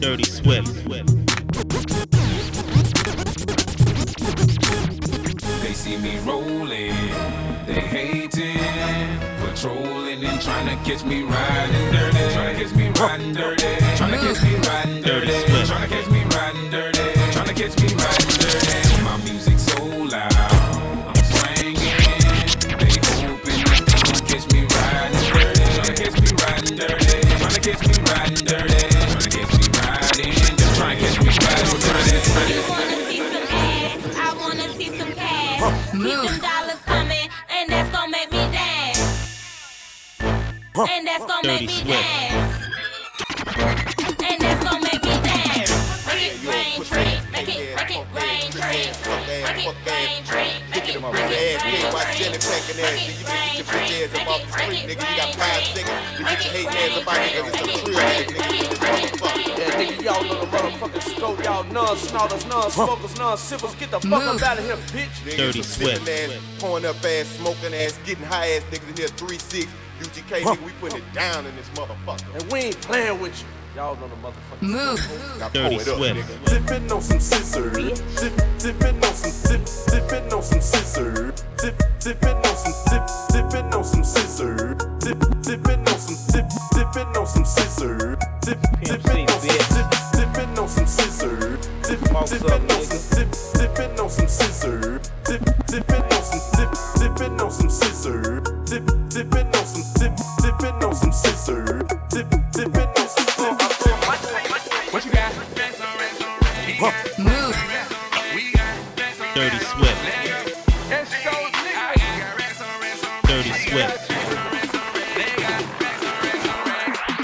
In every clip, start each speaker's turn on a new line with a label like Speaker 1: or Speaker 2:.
Speaker 1: Dirty Swift.
Speaker 2: They see me rolling, they hating, patrolling and trying to catch me riding dirty, trying to catch me riding dirty, trying to catch me riding dirty, trying to catch me
Speaker 3: And that's gonna
Speaker 1: Dirty
Speaker 3: make me dance. And that's gonna make me dance. Make it rain, tree. Make it, make it rain, tree. Make it rain, tree. Make it, make it rain,
Speaker 4: Watch packing ass, nigga. You
Speaker 3: Make it
Speaker 4: need to get your bitch ass up off the street, nigga. You got five seconds to get your hating ass up out here, nigga. It's a real ass nigga.
Speaker 5: Yeah, nigga, y'all know the motherfucking scope. Y'all non-snorters, non-smokers, non-sippers. Get the fuck up out of here, bitch.
Speaker 1: Dirty
Speaker 4: some
Speaker 1: Swift.
Speaker 4: pouring up ass, smoking ass, getting high ass niggas in here, 3-6. UGK, nigga, we putting it down in this motherfucker.
Speaker 5: And we ain't playing with you. Y'all know the motherfucking
Speaker 4: Now
Speaker 1: Dirty
Speaker 4: pour it up,
Speaker 1: Swift.
Speaker 4: nigga.
Speaker 6: Dipping on some scissors. Dip, dipping on some dip, dipping on some scissors. Dip, dipping on some dip, dipping on some scissors. Dip, dipping on some dip, dipping on some scissors. Dip, dipping on some dip, dipping on some scissors. Dip, dipping on some
Speaker 1: Dirty Swift. Dirty Swift.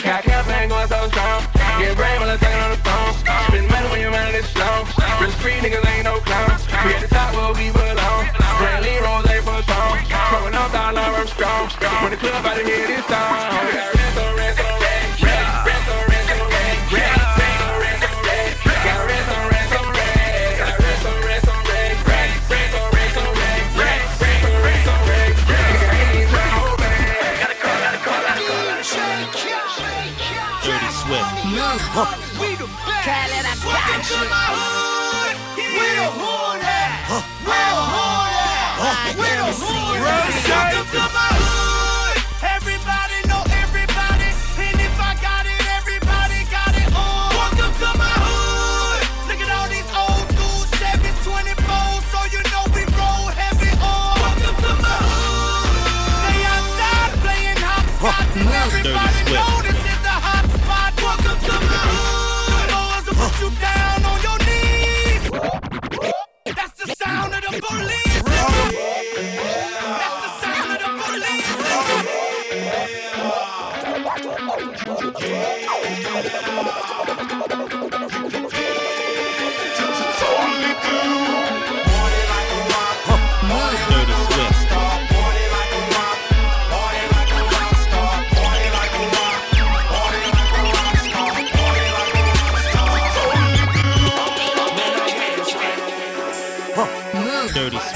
Speaker 7: Got campaign going so strong. Get brave when I'm talking on the phone. Spend money when you're running this slow. Real street niggas ain't no clowns. We at the top where we belong. Brand Lee Rose for strong. Smoking off dollar, I'm strong. When the club out of here this song.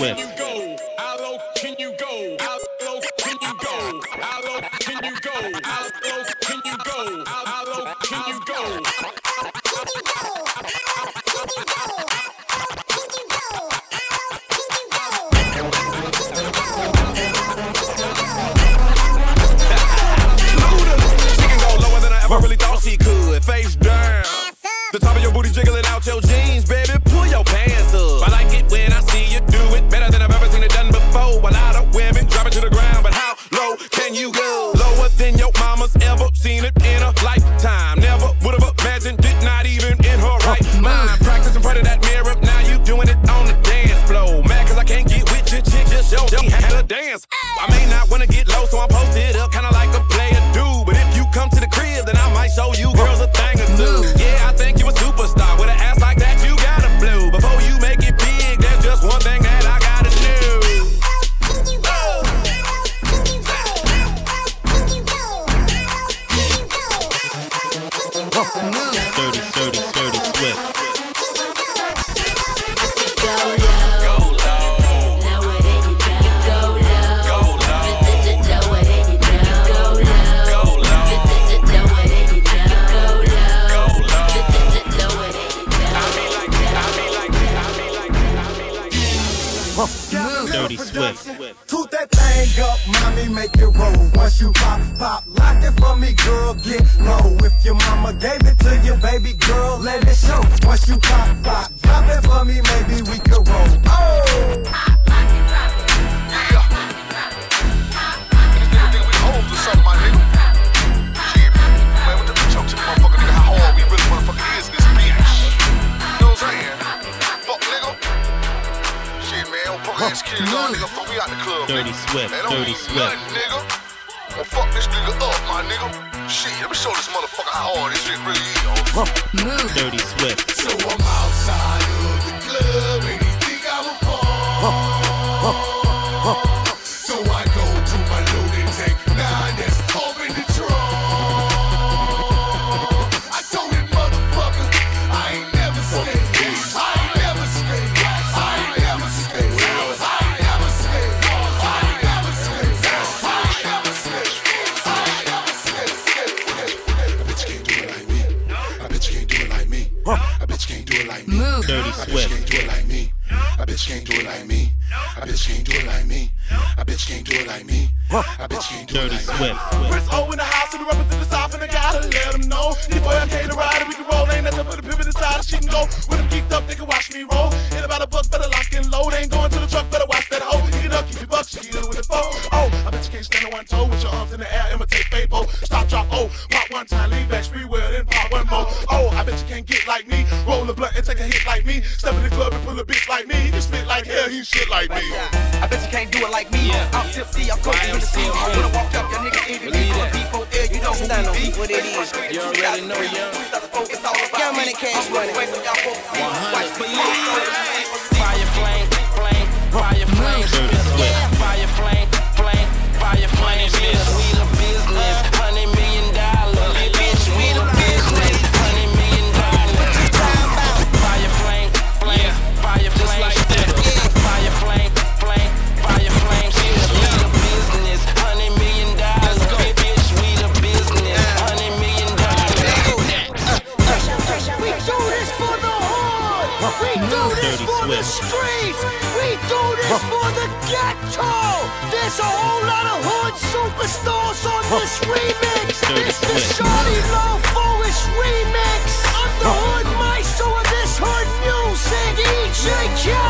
Speaker 1: Dirty
Speaker 8: can't do it
Speaker 9: like me.
Speaker 10: I bitch can't do it like me. I bitch can't do it like me. I bitch can't do it like me.
Speaker 6: Dirty Swift.
Speaker 11: Chris O in the house.
Speaker 9: just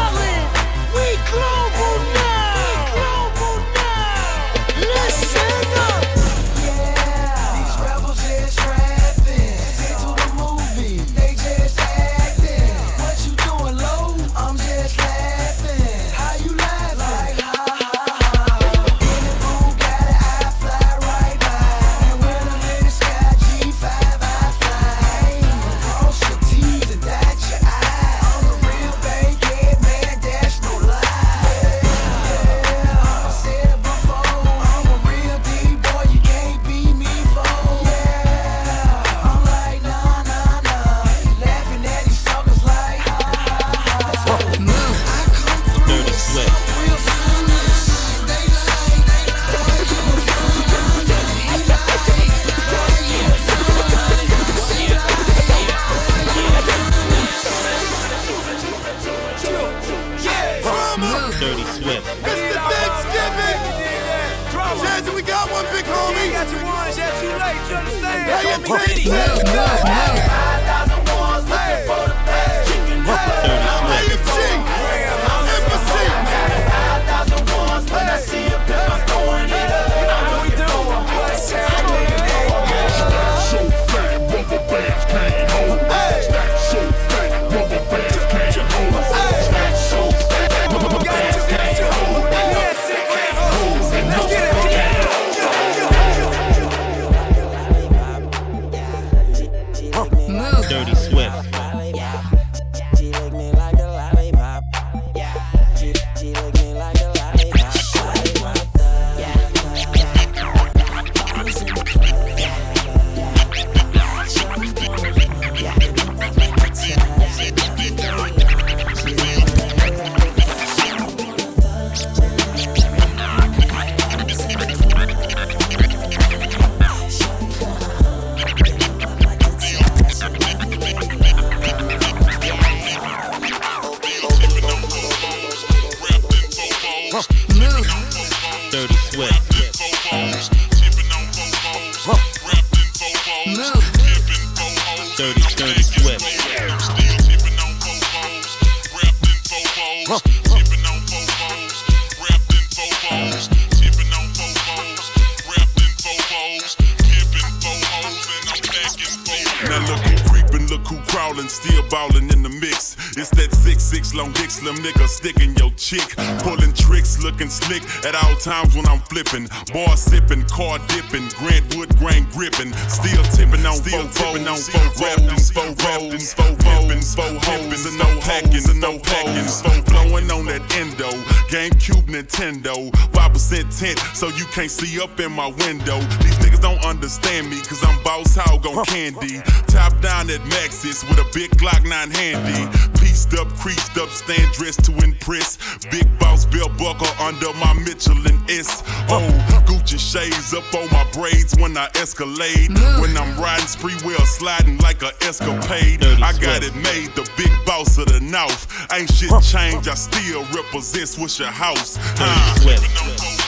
Speaker 12: Bar sippin', car dippin', Grant Wood grain grippin', still tippin' on still tippin' on four rappin', four rappin', four rappin', four hoppin', and no packin', and no packin', four blowin' on that endo, GameCube Nintendo, five percent tint, so you can't see up in my window. These niggas don't understand me, cause I'm boss hog on candy. Top down at Maxis with a big Glock 9 handy. Pieced up, creased up, stand dressed to impress. Big boss belt buckle under my Michelin S. Oh, Gucci shades up on my braids when I escalade. When I'm riding spree wheel, sliding like a escapade. I got it made, the big boss of the North. Ain't shit changed, I still represent your House. Uh.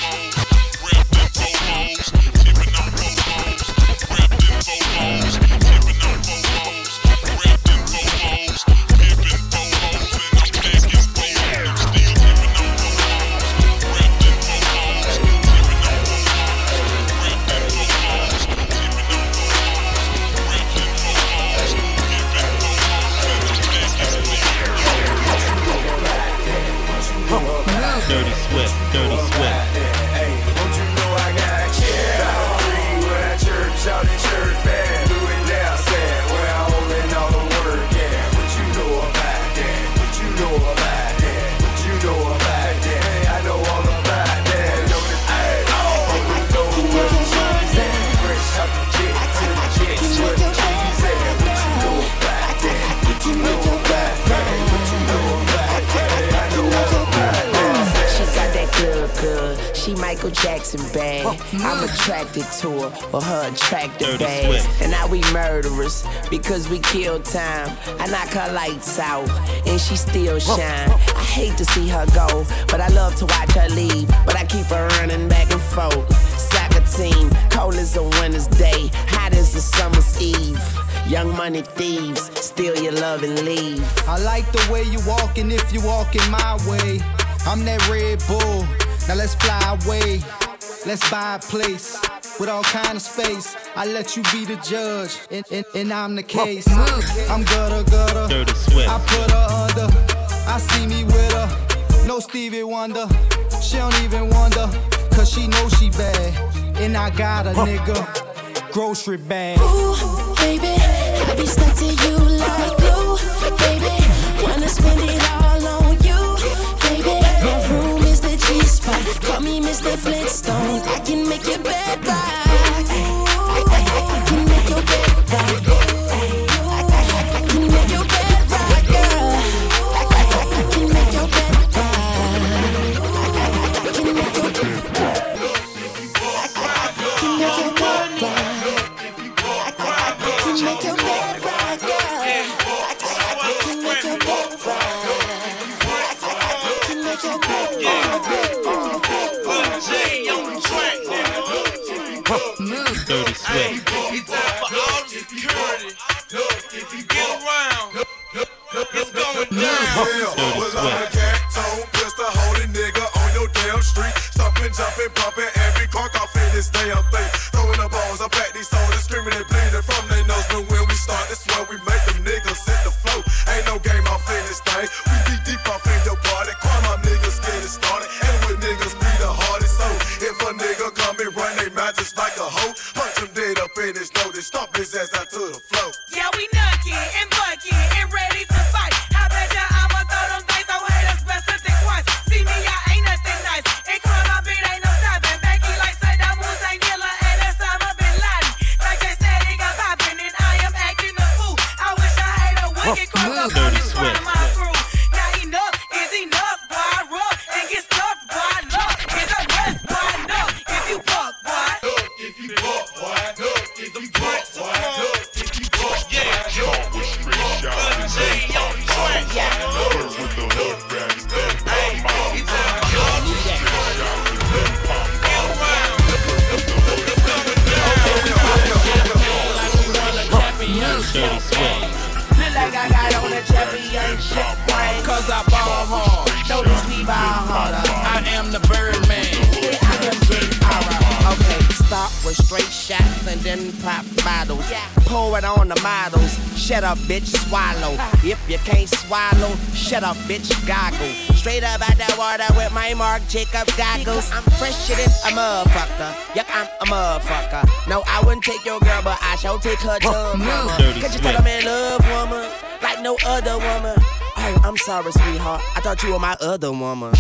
Speaker 13: Kill time. I knock her lights out and she still shine. I hate to see her go, but I love to watch her leave. But I keep her running back and forth. Soccer team, cold as a winter's day, hot as a summer's eve. Young money thieves, steal your love and leave.
Speaker 14: I like the way you walking if you walking my way. I'm that Red Bull. Now let's fly away. Let's buy a place with all kind of space. I let you be the judge, and, and, and I'm the case. I'm gutter gutter.
Speaker 15: Dirty Swift.
Speaker 14: I put her under. I see me with her. No Stevie Wonder. She don't even wonder, cause she know she bad. And I got a nigga. Grocery bag.
Speaker 16: Ooh, baby, I be
Speaker 13: bottles. Pour it on the models. Shut up, bitch, swallow. If you can't swallow, shut up, bitch, goggle. Straight up out that water with my Marc Jacob goggles. I'm fresher than a motherfucker. Yep, I'm a motherfucker. No, I wouldn't take your girl, but I shall take her
Speaker 9: dumb.
Speaker 13: Cause you tell a man love, woman, like no other woman. Oh, I'm sorry, sweetheart. I thought you were my other woman.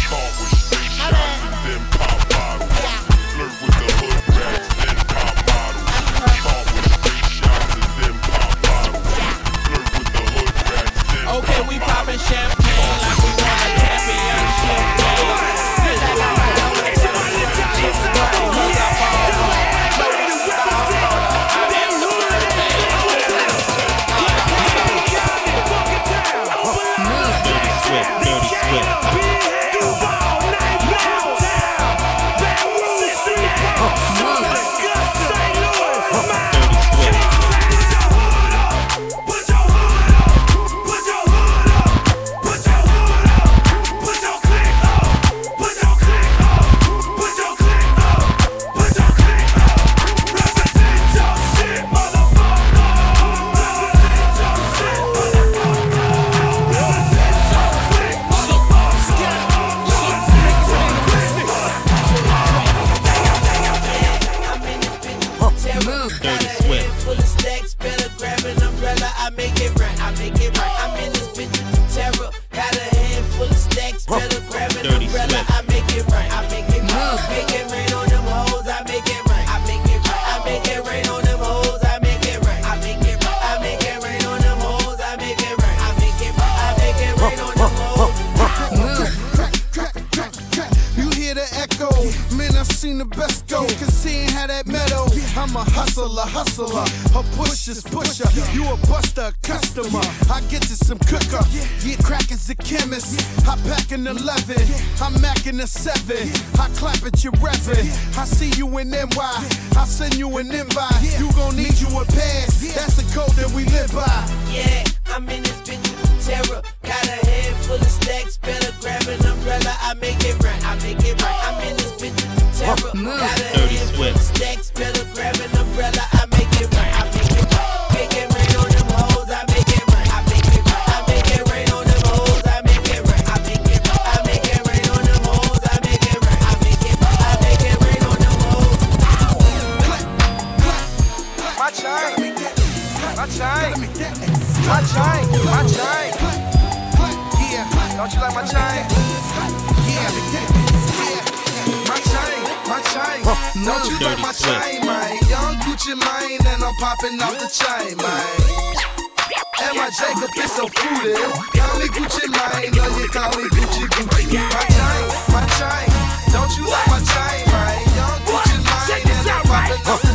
Speaker 13: huh.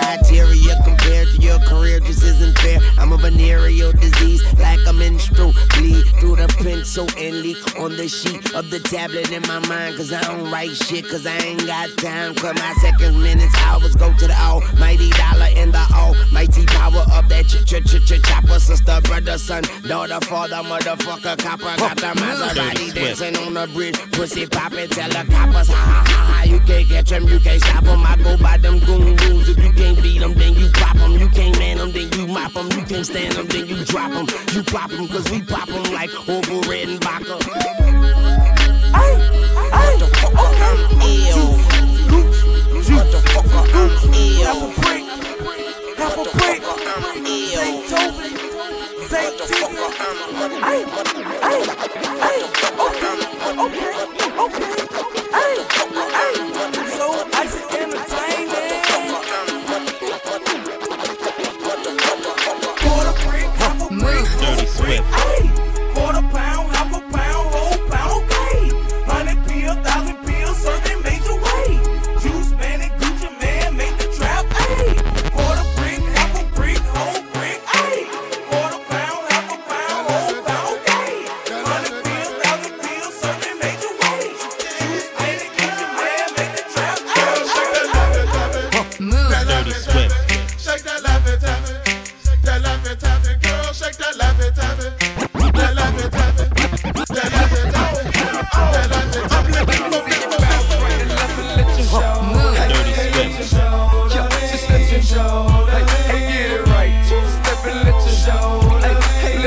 Speaker 13: Criteria compared to your career just isn't fair. I'm a venereal disease, like a menstrual bleed through the pencil and leak on the sheet of the tablet in my mind. Cause I don't write shit, cause I ain't got time. Cause my seconds, minutes, hours go to the almighty dollar and the almighty power of that ch ch ch ch chopper. Sister, brother, son, daughter, father, motherfucker, copper. Got the Maserati dancing on the bridge. Pussy poppin', tell the coppers, ha ha ha ha. You can't catch 'em, you can't stop 'em. I go by them goon rules. If you can't beat 'em, then you pop 'em. You can't man 'em, then you mop 'em. You can't stand 'em, then you drop 'em. You pop 'em, cause we pop 'em like over Red and Baca.
Speaker 6: Half a brick, half a brick. St. Tovin, St. Tivy. Ay, ay, ay. Okay, okay, okay. Ay, ay. So icy entertaining. Ay, quarter pound,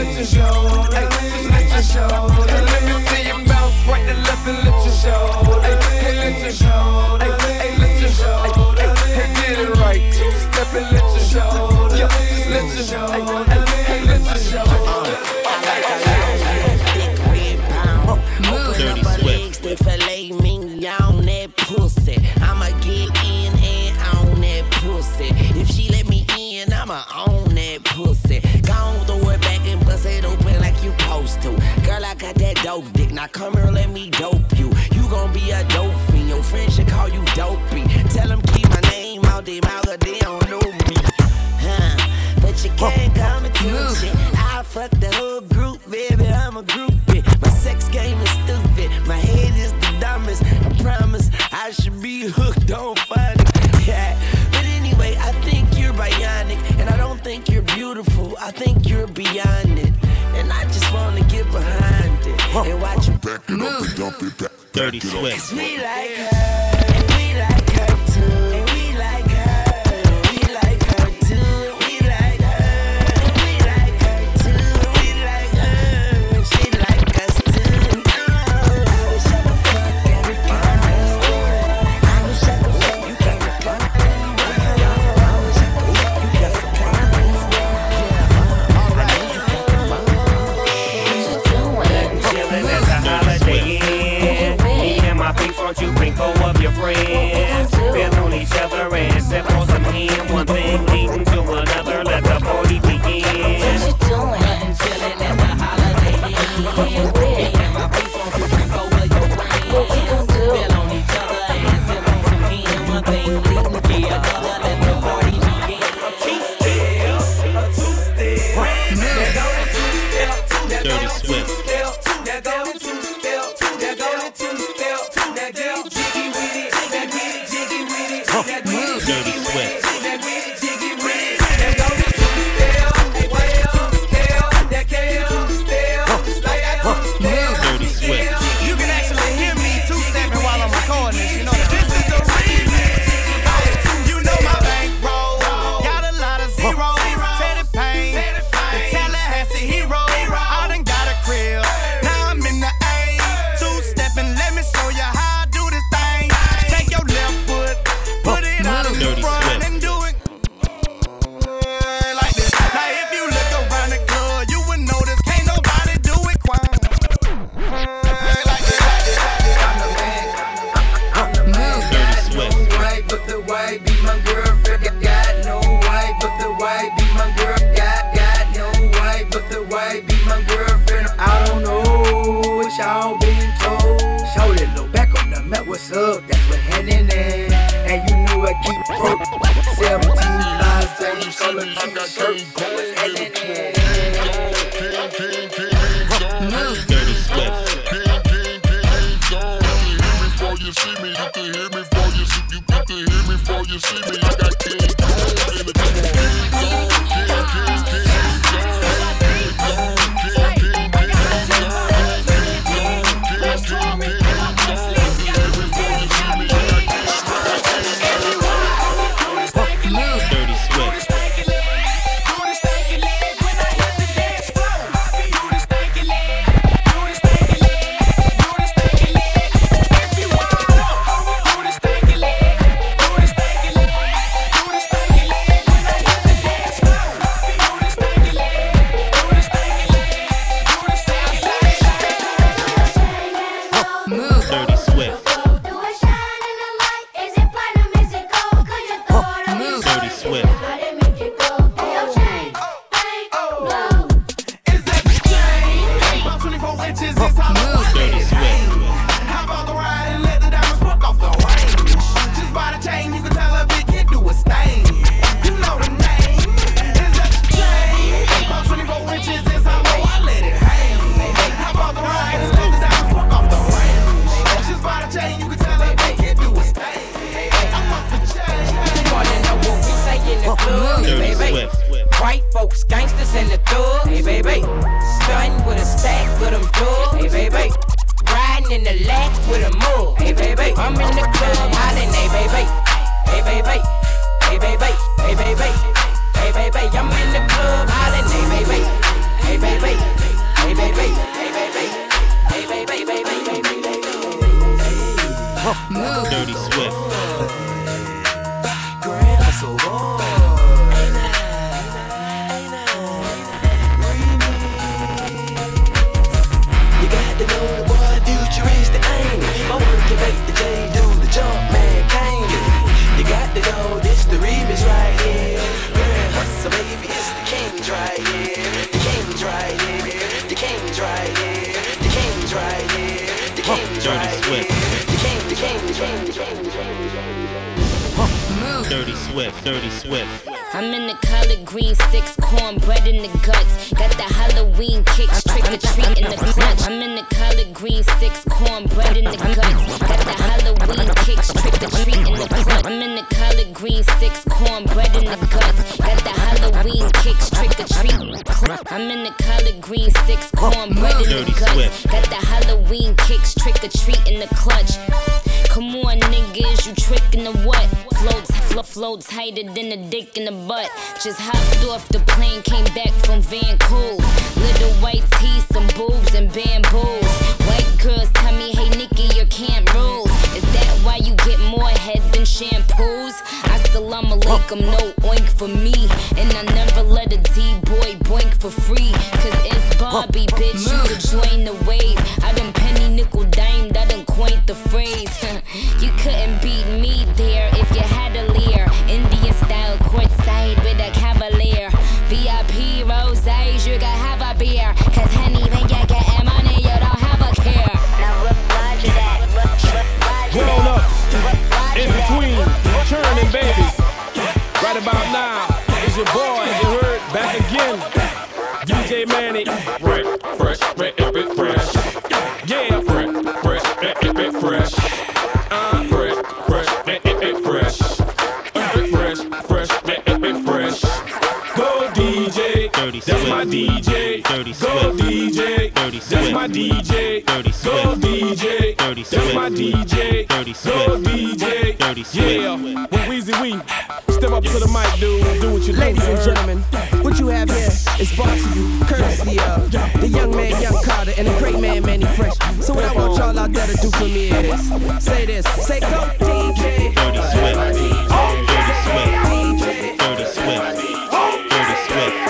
Speaker 1: let you show. Hey, just let you show. Hey, let me see you bounce right to left and let you show. Hey, hey, let you show. Hey, hey, let you show. Hey, hey, get it right. Two step and let you show. Yeah, just let you show. Hey,
Speaker 17: Dirty Swift.
Speaker 18: Swift. Dirty Swift.
Speaker 19: I'm
Speaker 20: in the
Speaker 21: collard green six, cornbread in the guts. Got the Halloween kicks, trick or treat in the clutch. I'm in the collard green six, cornbread in the guts. Got the Halloween kicks, trick or treat in the clutch. I'm in the collard green six, cornbread in the guts. Got the Halloween kicks, trick or treat. I'm in the collard green six, cornbread in the guts. Got the Halloween kicks, trick or treat in the clutch. Come on, niggas, you trickin' the what? Floats, flo- floats tighter than a dick in the butt. Just hopped off the plane, came back from Vancouver. Little white teeth, some boobs and bamboos. White girls tell me, hey Nikki, your camp rules. Is that why you get more head than shampoos? Assalamu alaikum, no oink for me. And I never let a D-boy boink for free. Cause it's Barbie, bitch, you could join the wave. I done penny nickel dime, I done coined the phrase. you couldn't beat me there if you had a leer. Indian style with a cavalier. VIP roses, you can have a beer. Cause honey, when you get money, you don't have a care. Now, roger that.
Speaker 1: Grown up, in between, churning babies. Right about now, it's your boy, DJ,
Speaker 18: Dirty
Speaker 1: that's my DJ.
Speaker 18: Dirty
Speaker 1: Go
Speaker 18: Swift.
Speaker 1: DJ,
Speaker 18: Dirty
Speaker 1: that's my DJ.
Speaker 18: Dirty
Speaker 1: Go
Speaker 18: Swift.
Speaker 1: DJ,
Speaker 18: Dirty
Speaker 1: that's my DJ.
Speaker 18: Dirty
Speaker 1: Go
Speaker 18: Swift.
Speaker 1: DJ,
Speaker 18: Dirty Swift.
Speaker 1: yeah. With Weezy Wee, step up to the mic, dude. Do what you do.
Speaker 11: Ladies and gentlemen, what you have here is brought to you courtesy of the young man, Young Carter, and the great man, Mannie Fresh. So what I want y'all out there to do for me is say this, say go DJ.
Speaker 18: Dirty Swift. Dirty Swift. Dirty Swift. Dirty Swift.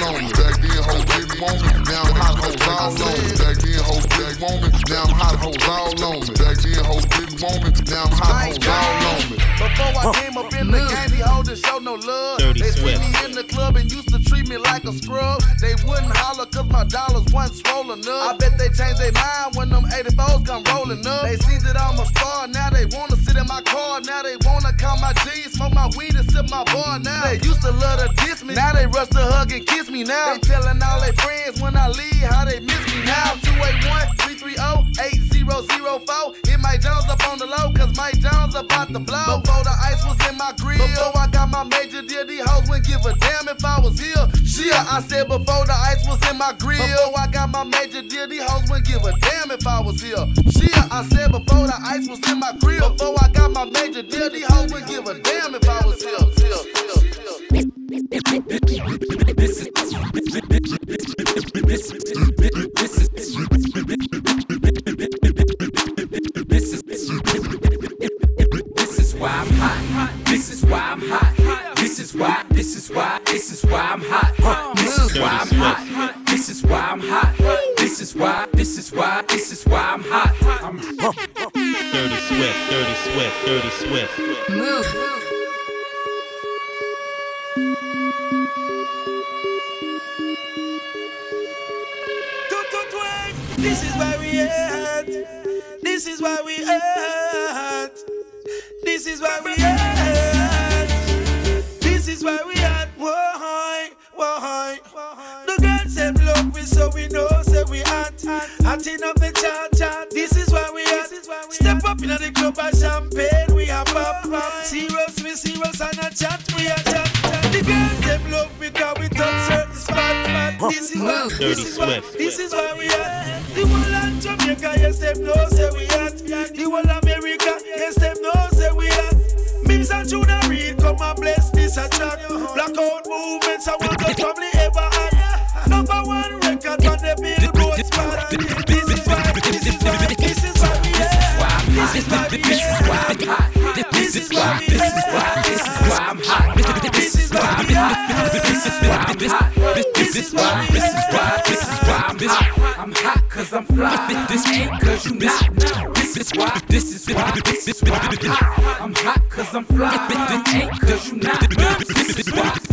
Speaker 22: Back then hoes didn't want me, now I'm hot hoes all. Back then hoes didn't want me, now I'm hot hoes all. Back then hoes didn't want me, now I'm hot hoes all.
Speaker 23: Before I came up in the game, these hoes didn't show no love. They see me in the club and used to treat me like a scrub. They wouldn't holler cause my dollars wasn't swollen up. I bet they changed their mind when them 84s come rolling up. They seen that I'm a star, now they wanna sit in my car. Now they wanna count my G's, smoke my weed and sip my bar now. They used to love to diss me, now they rush to hug and kiss me now. They telling all their friends when I leave how they miss me now. 281 330 8004. Hit Mike Jones up on the low, cause Mike Jones about to blow. Before the ice was in my grill, before I got my major deal, these hoes wouldn't give a damn if I was here. Shit, I said before the ice was in my grill, before I got my major deal, these hoes wouldn't give a damn if I was here. Shit, I said before the ice was in my grill, before I got my major deal, these hoes wouldn't give a damn if I was here.
Speaker 2: This is this is this is this is why I'm hot. This is why I'm hot. This is why. This is why. This is why I'm hot. This is why I'm hot. This is why I'm hot. This is why. This is why. This is why I'm hot. I'm hot.
Speaker 5: Dirty Swift, Dirty Swift, Dirty Swift.
Speaker 24: Move.
Speaker 9: This is why we at. This is why we at. This is why we at. This is why we at. Why? Why? The girls say love we so we know say we at. Hotting up the chat chat. This is why we at. Step up in the club and champagne we have pop. Serious we serious and a chat we a chat. The girls them love we cause we touch certain spot. This is why. This is why. This is why we at. The whole of Jamaica, yes, them know say we at. The whole America, yes, them know say we at. Mims and Junior Reid, come and bless Blackout movements, I want the family ever had. Number one record on the billboard spot. This is why, this is why, this is why we at. This is why we at. This is why, this is why, this is why I'm hot. This is why we at. This is why I'm hot. This is why, this is why, this is why hot cause I'm fly. This ain't cause you not. This is why, this is why, this is why I'm hot. I'm hot cause I'm fly. This ain't cause you not.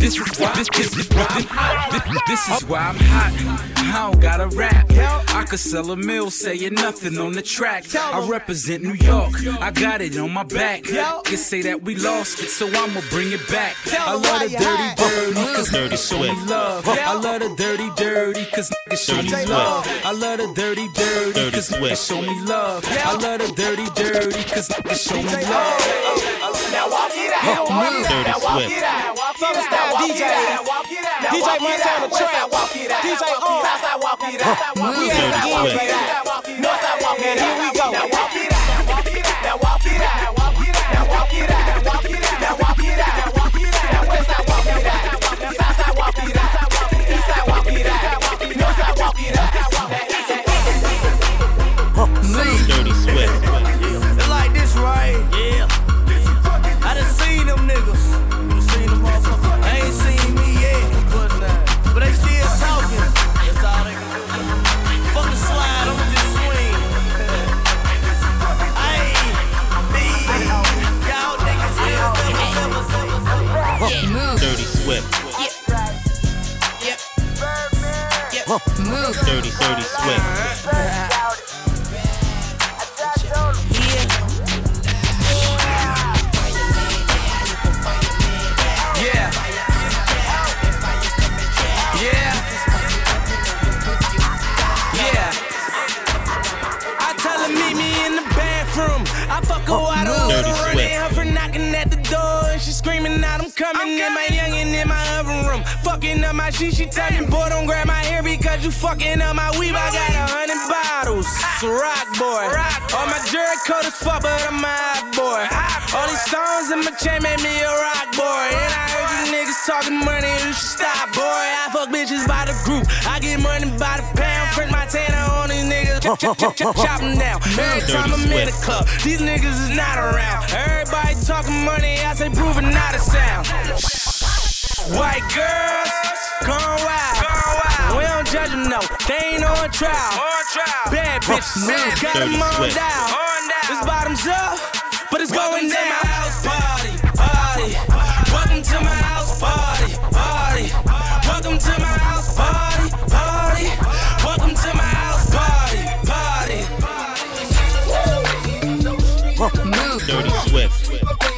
Speaker 9: This is why, this is why, this is I'm hot. This is why I'm hot. I don't gotta rap. I could sell a mill saying nothing on the track. I represent New York. I got it on my back. Can say that we lost it, so I'ma bring it back. I love the dirty, dirty, cause
Speaker 5: Dirty
Speaker 9: niggas show me love. I love the dirty, dirty, cause niggas show me love. I love the dirty, dirty,
Speaker 5: Dirty
Speaker 9: cause niggas show me love. I love the dirty, dirty, cause niggas show me love.
Speaker 25: Now walk it out.
Speaker 5: Dirty
Speaker 25: Now walk it out. Southern style DJ. Walk it out. DJ Montana Trap. DJ On. Southside walk it out. We
Speaker 5: Dirty
Speaker 25: outside walk
Speaker 5: Swift.
Speaker 25: it out. Northside walk it out. Here we go. Now walk it out. Now walk it out. Now walk it out. Now walk it out. Now walk it out. Now walk it out. Now walk it out. Now westside walk it out. Southside walk it out. Eastside walk it out. Northside walk it out.
Speaker 5: Dirty Swift. Dirty Swift.
Speaker 9: Yeah. Yeah. Yeah. I tell her meet me in the bathroom. I fuck her wide open,
Speaker 5: Dirty
Speaker 9: running
Speaker 5: Swift.
Speaker 9: her for knocking at the door, and she screaming out, I'm coming. And my youngin' in my oven room, fucking up my shit. She tell you fucking up my weave. I got a hundred bottles, it's a rock boy. All my jury coat is fuck, but I'm a hot boy. All these stones in my chain made me a rock boy. And I heard you niggas talking money, you should stop, boy. I fuck bitches by the group, I get money by the pound, print my tanner on these niggas.
Speaker 26: chop, chop, chop, chop, chop 'em down. Every time I'm in the club, these niggas is not around. Everybody talking money, I say proving not a sound. White girls, gone wild. We don't judge them, no. They ain't on trial. Bad bitches, got them on down. This bottoms up, but it's going down. my house party, party. Welcome to my house party, party. Welcome to my house party, party. Welcome to my house party, party.
Speaker 27: Dirty Swift.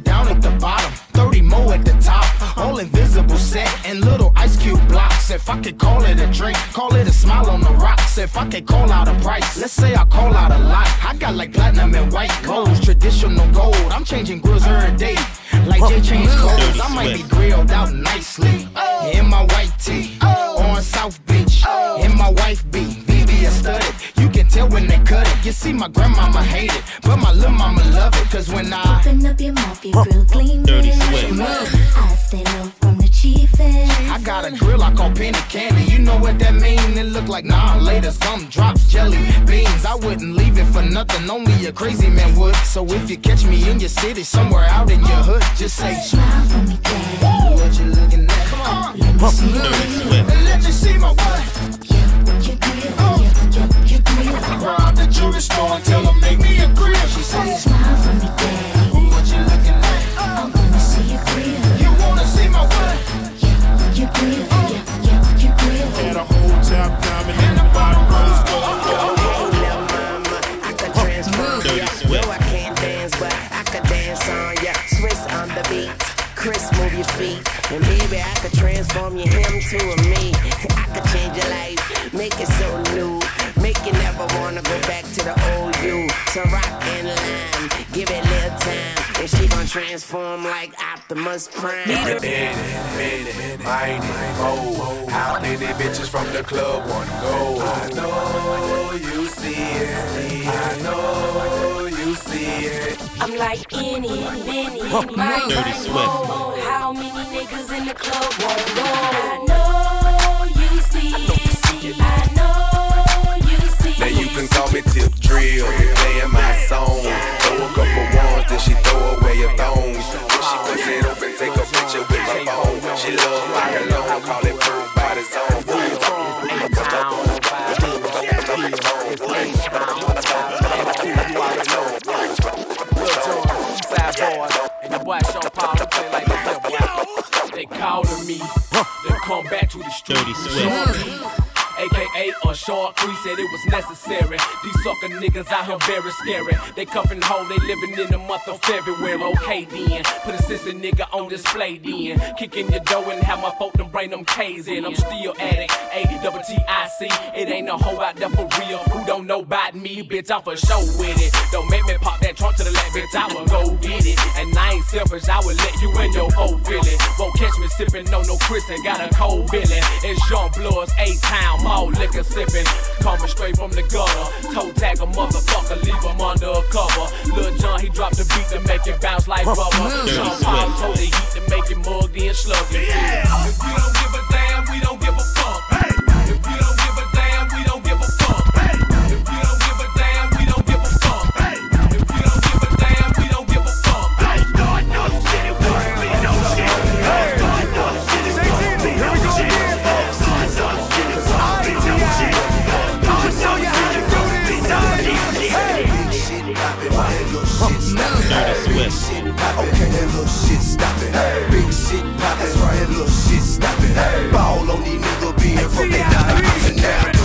Speaker 9: down at the bottom, 30 more at the top. All invisible set and little ice cube blocks. If I could call it a drink, call it a smile on the rocks. If I could call out a price, let's say I call out a lot. I got like platinum and white gold, traditional gold. I'm changing grills every day. Like Jay change clothes, I might be grilled out nicely. Oh. In my white tee, oh. on South Beach, oh. in my wife be VVS studded. You when they cut it. You see, my grandmama hate it, but my little mama love it. Cause when I
Speaker 17: Open up your mouth, your grill gleaming.
Speaker 9: Dirty Swift.
Speaker 17: I stay low from the chiefest.
Speaker 9: I got a grill I call penny candy. You know what that mean? It look like nah later. Some drops jelly beans. I wouldn't leave it for nothing. Only a crazy man would. So if you catch me in your city, somewhere out in your hood, just say smile for me, daddy. What you looking at? Come on, let me see it. And let you see my what? Rob the jewelry store and tell them make me a grill. She said, smile for me, daddy. What you looking at? I wanna see your grill. You wanna see my what? Your grill, yeah, yeah, your grill.
Speaker 6: And a whole top diamond in the bottom rose oh, oh, oh,
Speaker 13: Dirty Swift. I can't dance, but I could dance on ya. Swiss on the beat. Chris, move your feet. And maybe I could transform you him to a me. Transform like Optimus Prime.
Speaker 28: Minute, minute, minute, oh. How many bitches from the club wanna go? I know you see it. I know you see it.
Speaker 3: I'm like any, many,
Speaker 28: Huh.
Speaker 3: many.
Speaker 28: Dirty Swift.
Speaker 3: How many niggas in the club wanna go? I know you see it. See
Speaker 28: can call me Tip Drill, playing my song. Throw a couple ones, then she throw away her thongs. Then she puts it open, take a picture with my phone. She love rock alone, call it bird by the zone.
Speaker 1: And your boy Sean Paul, he play like this here, boy. They calling me, they come back to the street.
Speaker 27: Dirty Swift.
Speaker 1: AKA A short crease said it was necessary. These sucker niggas out here very scary. They cuffin' home, they living in the month of February. Okay then, put a sister nigga on display then. Kick in your door and have my folk them bring them K's in. I'm still addict, A double T I C. It ain't a hoe out there for real who don't know about me, bitch. I'm for show with it. Don't make me pop that trunk to the left, bitch. I will go get it. And I ain't selfish, I will let you in your whole feeling. Won't catch me sippin' no no Chris and got a cold feeling. It's Jean Blood's A mall liquor sippin'. Coming straight from the gutter. Toe tag a motherfucker, leave him under a cover. Lil Jon, he dropped the beat to make it bounce like rubber. Sean Paul told the heat to make it mugged in sluggy. Yeah. If you don't give a
Speaker 14: Dirty Swift.
Speaker 23: Okay, that little shit stoppin'. Big shit poppin', that's right, that little shit stoppin'. Ball on these niggas being from they not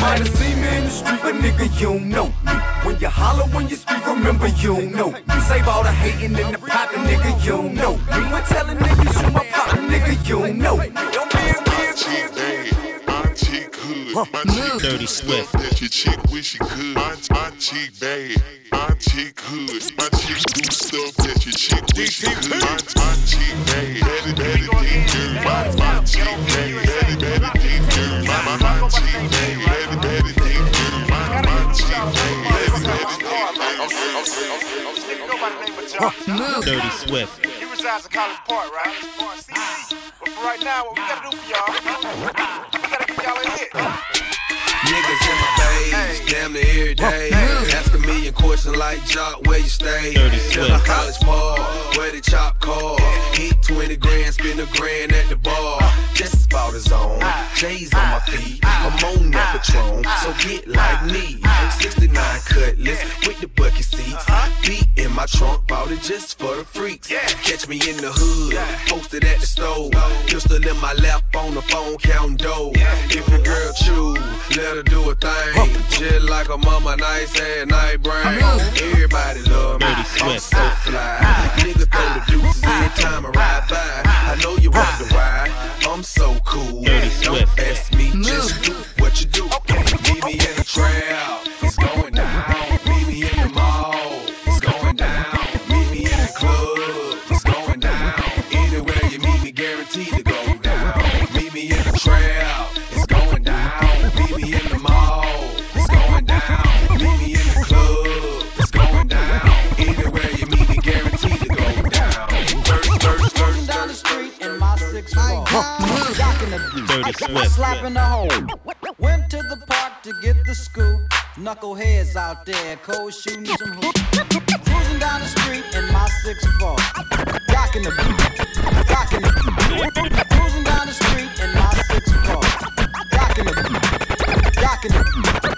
Speaker 29: might have seen me in the street, but nigga, you don't know me. When you holler, when you speak, remember you don't know me. Save all the hating in the pocket, nigga, you don't know me. When telling niggas you my partner, nigga, you don't know me. Don't be a
Speaker 5: My My chick
Speaker 14: Dirty
Speaker 5: do
Speaker 14: Swift.
Speaker 5: stuff that your chick wish she could. My, my chick bad, my chick good. My chick do stuff that your chick wish she could. My, my chick bad, better, better than dirt. My, my chick bad, better, better than dirt. My, my, my chick bad, better, better than dirt. My, my chick bad, better, better than dirt.
Speaker 14: Dirty Swift.
Speaker 30: He resides in College Park, right? But for right now, what we gotta do for y'all, we gotta give y'all a hit.
Speaker 28: Niggas in my face, damn near every day. Asking me a question like Joc, where you stay?
Speaker 14: Dirty
Speaker 28: Tell
Speaker 14: Swift.
Speaker 28: a college ball, where the chop cars. Hit 20 grand, spend a grand at the bar. Uh. Just about his own. Uh. J's on my uh. feet, I'm on that Patron, so get like me. 69 cutlass with the bucket seats. Uh-huh. Beat in my trunk, bought it just for the freaks. Catch me in the hood, posted at the store. Pistol in my lap on the phone, counting dough. If your girl choose, let her do a thing. Just like a mama, nice and night brain. Everybody love me,
Speaker 14: Dirty
Speaker 28: I'm so fly. Nigga throw the deuces every time I ride by. I know you wonder why. I'm so cool. Don't ask me, just mm. do what do.
Speaker 14: Swift.
Speaker 17: Slapping the hole. Went to the park to get the scoop. Knuckleheads out there, cold shooting some hoops. Cruising down the street in my six four. Rocking the beat. Rocking the beat. Cruising down the street in my six four. Rocking the beat. Rocking the beat.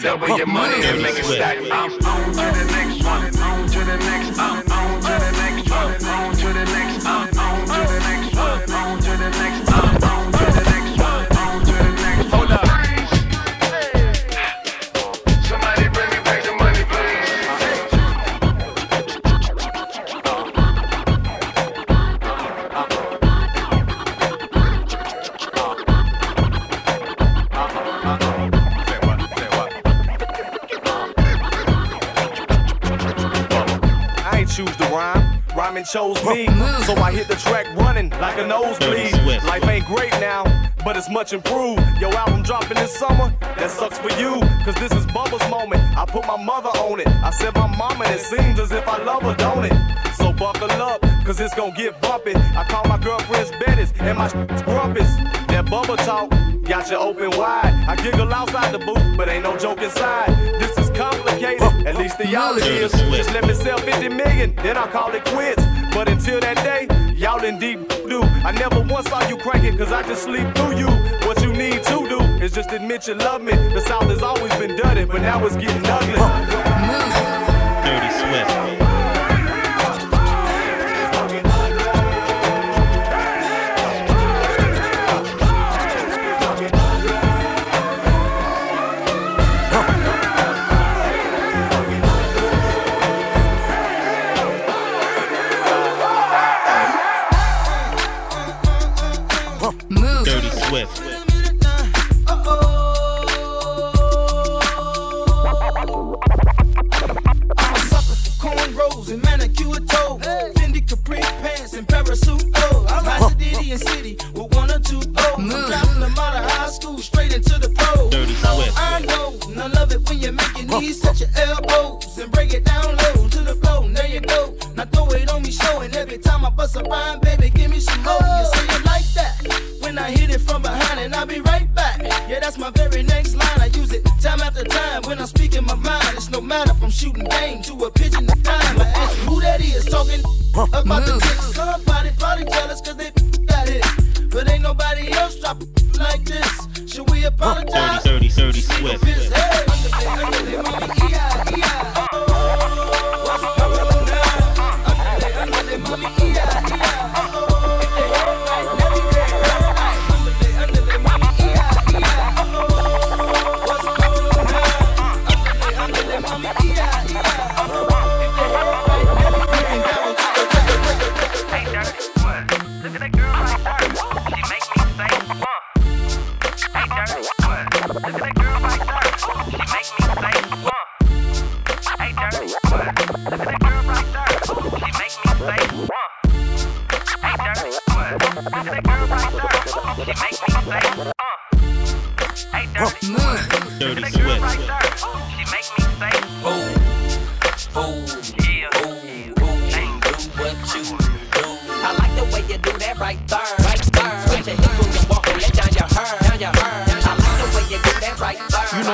Speaker 31: double your money and make it stack.
Speaker 32: chose me. So I hit the track running like a nosebleed. Life ain't great now, but it's much improved. Yo, album dropping this summer, that sucks for you. Cause this is Bubba's moment. I put my mother on it. I said my mama, and it seems as if I love her, don't it? So buckle up, cause it's gonna get bumpy. I call my girlfriends Bettis and my sh** grumpus. That Bubba talk got you open wide. I giggle outside the booth, but ain't no joke inside. This is complicated, at least the y'all is. Just let me sell 50 million, then I call it quits. But until that day, y'all in deep do. I never once saw you crank cause I just sleep through you. What you need to do is just admit you love me. The South has always been dirty, but now it's getting ugly.
Speaker 9: Dirty Swift.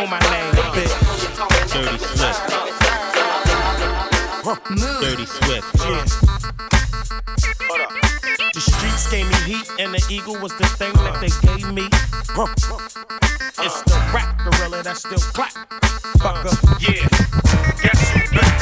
Speaker 33: Know my
Speaker 34: name, bitch.
Speaker 9: Dirty Swift. Dirty Swift.
Speaker 34: The streets gave me heat, and the eagle was the thing that they gave me. Huh. It's the rap gorilla that still clap. Fucker. Yeah. Who back?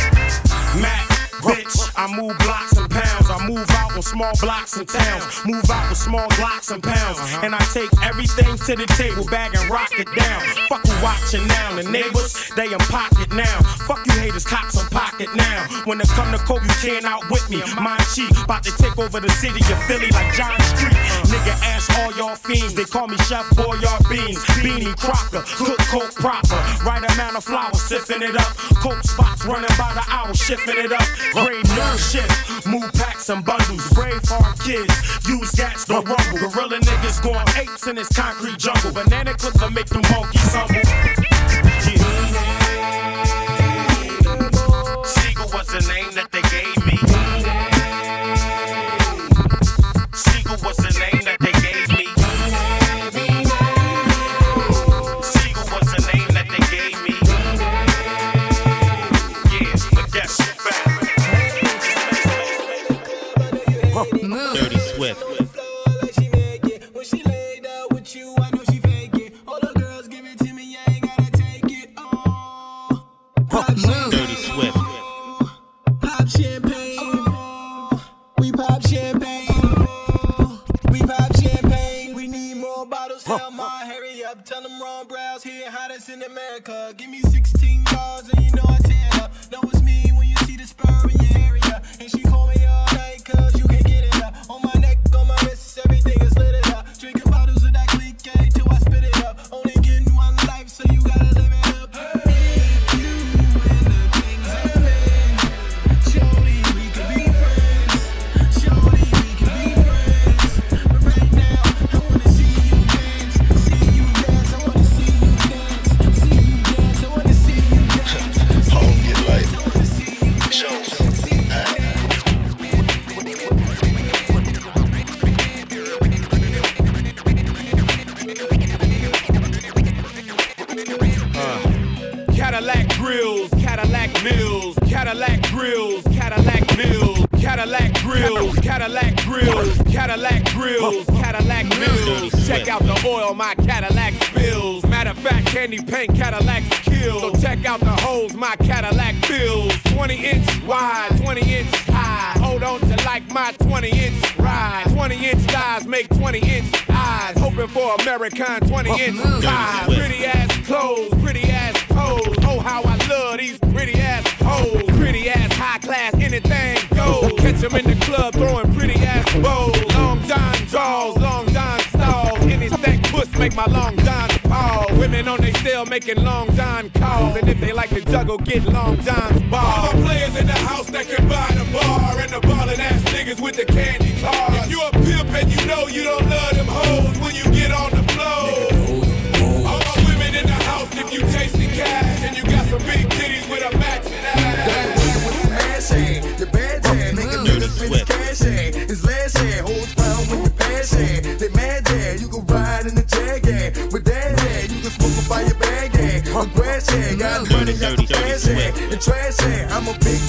Speaker 34: Mac. Bitch, I move blocks and pounds. I move out on small blocks and towns. Move out with small blocks and pounds. And I take everything to the table, bag and rock it down. Fuck you watching now. The neighbors, they in pocket now. Fuck you haters, cops in pocket now. When it come to coke, you can't out with me. My cheap, about to take over the city of Philly like John Street. Nigga, ask all y'all fiends. They call me Chef Boyard Beans. Beanie Crocker, cook coke proper. Right amount of flour, sipping it up. Coke spots running by the hour, shifting it up. Grade no shit. Move packs and bundles. Brave hard kids. Use gats, don't rumble. Gorilla niggas going apes in this concrete jungle. Banana clips will make them monkeys humble. Yeah. Sigel was the name that they
Speaker 32: up. Tell them Ron Browns here, hottest in America. Give me 16 bars and you know I tear up. Know it's me when you see the spur in your area. And she call me all night cause you can't get it up. On my neck, on my wrist, everything is
Speaker 34: paint Cadillacs kill. So check out the holes my Cadillac fills. 20 inch wide, 20 inch high. Hold on to like my 20 inch ride. 20 inch thighs make 20 inch eyes. Hoping for American 20 inch thighs. Pretty ass clothes, pretty ass toes. Oh, how I love these pretty ass hoes. Pretty ass high class, anything goes. Catch 'em in the club throwing pretty ass bows. Long John draws, long John stalls. Any stack puss make my long John pause. Women making long time calls. And if they like to juggle, get long John's balls.
Speaker 1: All the players in the house that can buy the bar and the ballin' ass niggas with the candy cars. If you a pimp and you know you don't And
Speaker 32: trash yeah, I'm a big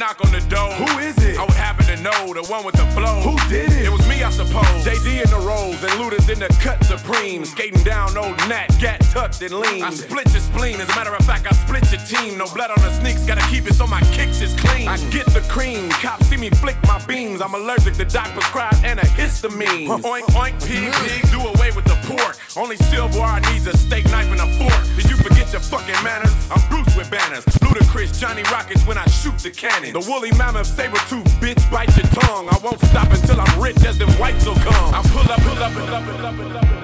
Speaker 1: knock on the door. Who is it? I would happen to know the one with the flow. Who did it? It was me, I suppose. JD in the rolls and looters in the cut supreme. Skating down old Nat, got tucked and lean. I split your spleen. As a matter of fact, I split your team. No blood on the sneaks, gotta keep it so my kicks is clean. I get the cream. Cops see me flick my beams. I'm allergic to doc prescribed antihistamine. Oink, oink, pig, pig. Do away with the pork. Only silverware needs a steak knife and a fork. Did you forget your fucking manners? I'm With banners. Ludacris, Johnny Rockets when I shoot the cannon. The woolly mammoth saber tooth bitch bite your tongue. I won't stop until I'm rich as them whites will come. I pull up, pull up, pull up, pull up, pull up, pull up.